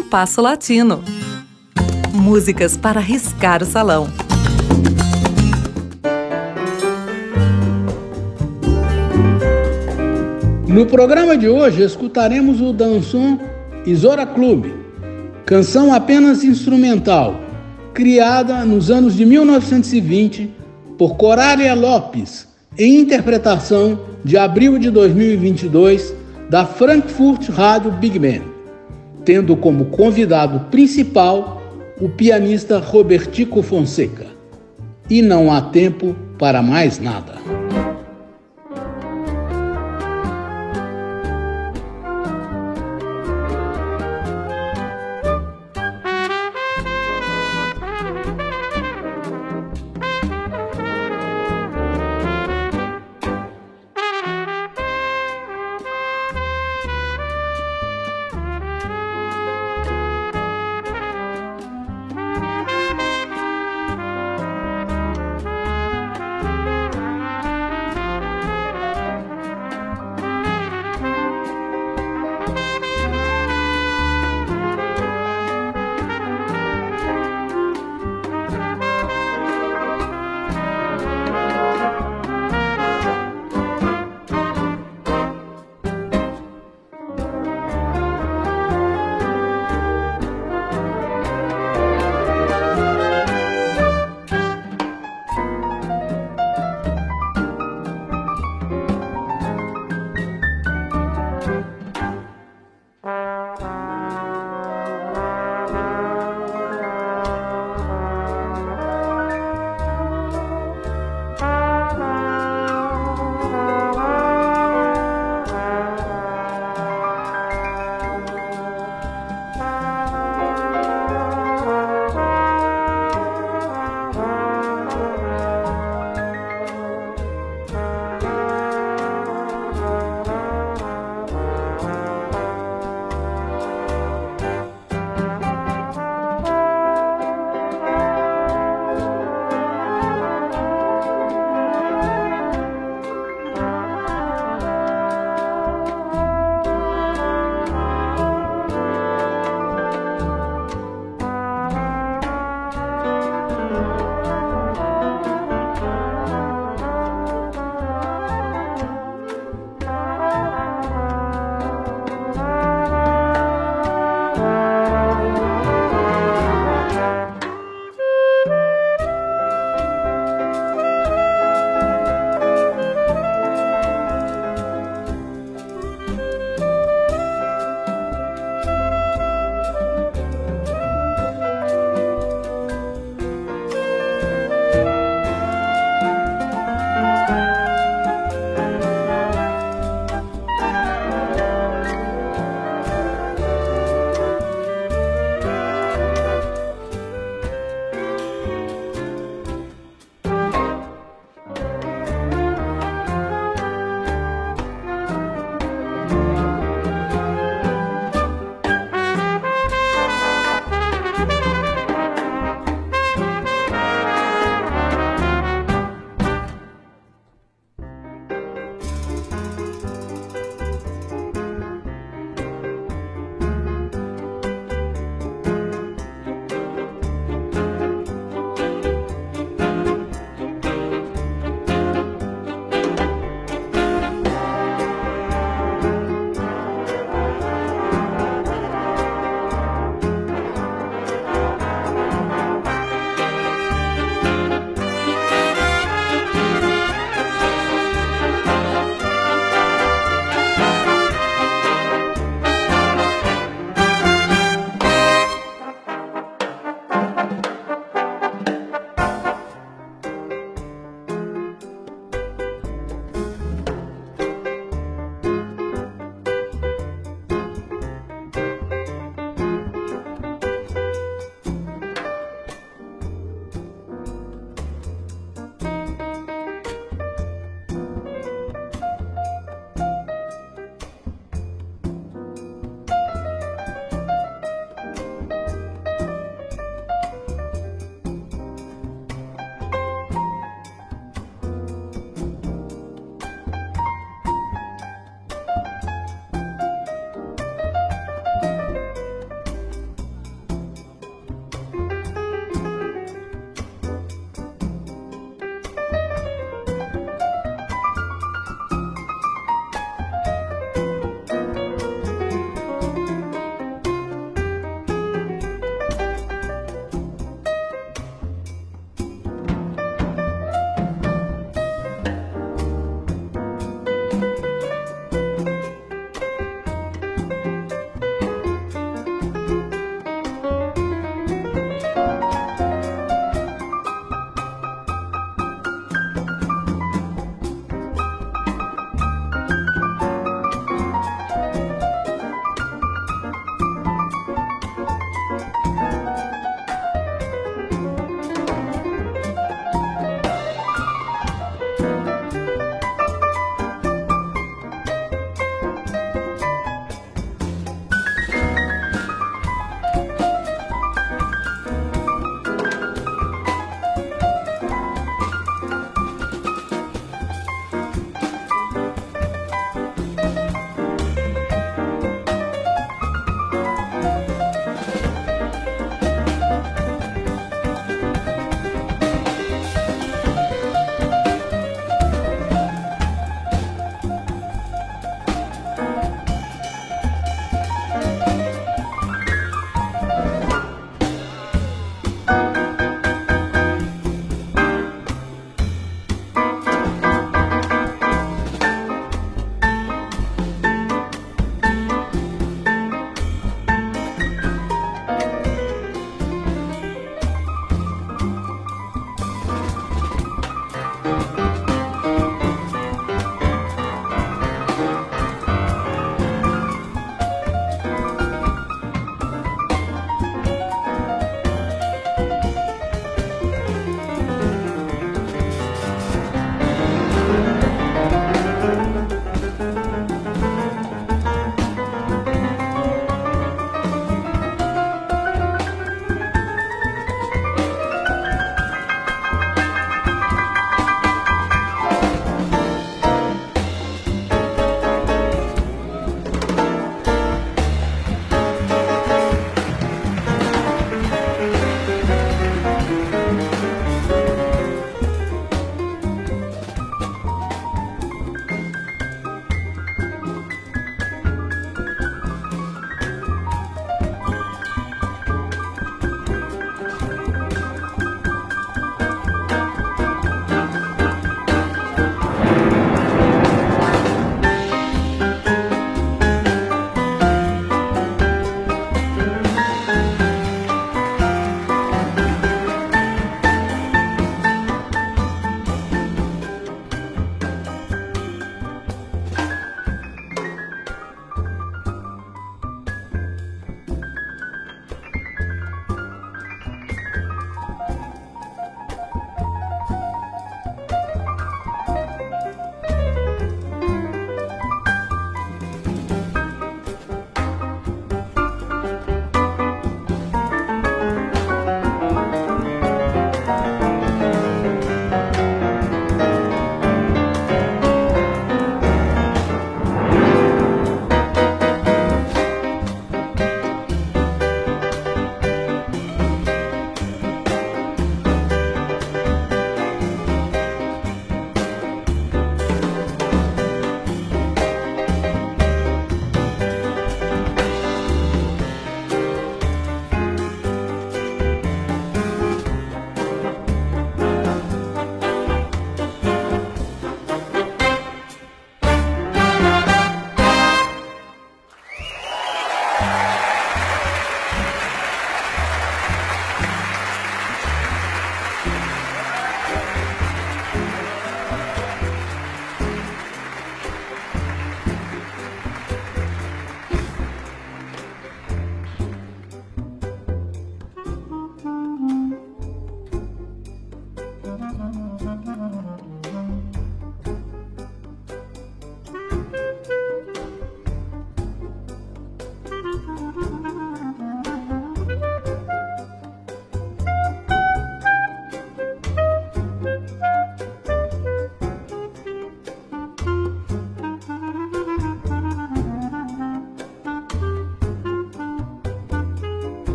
Compasso Latino. Músicas para riscar o salão. No programa de hoje escutaremos o dançon Isora Clube, canção apenas instrumental, criada nos anos de 1920 por Corália Lopes, em interpretação de abril de 2022 da Frankfurt Radio Big Band, tendo como convidado principal o pianista Robertico Fonseca. E não há tempo para mais nada.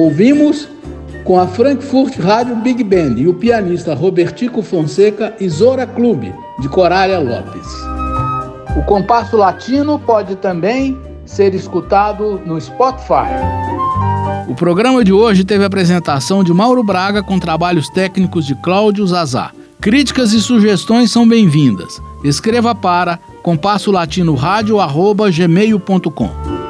Ouvimos com a Frankfurt Rádio Big Band e o pianista Robertico Fonseca Isora Clube, de Corália Lopes. O compasso latino pode também ser escutado no Spotify. O programa de hoje teve a apresentação de Mauro Braga com trabalhos técnicos de Cláudio Zazá. Críticas e sugestões são bem-vindas. Escreva para compassolatinoradio.gmail.com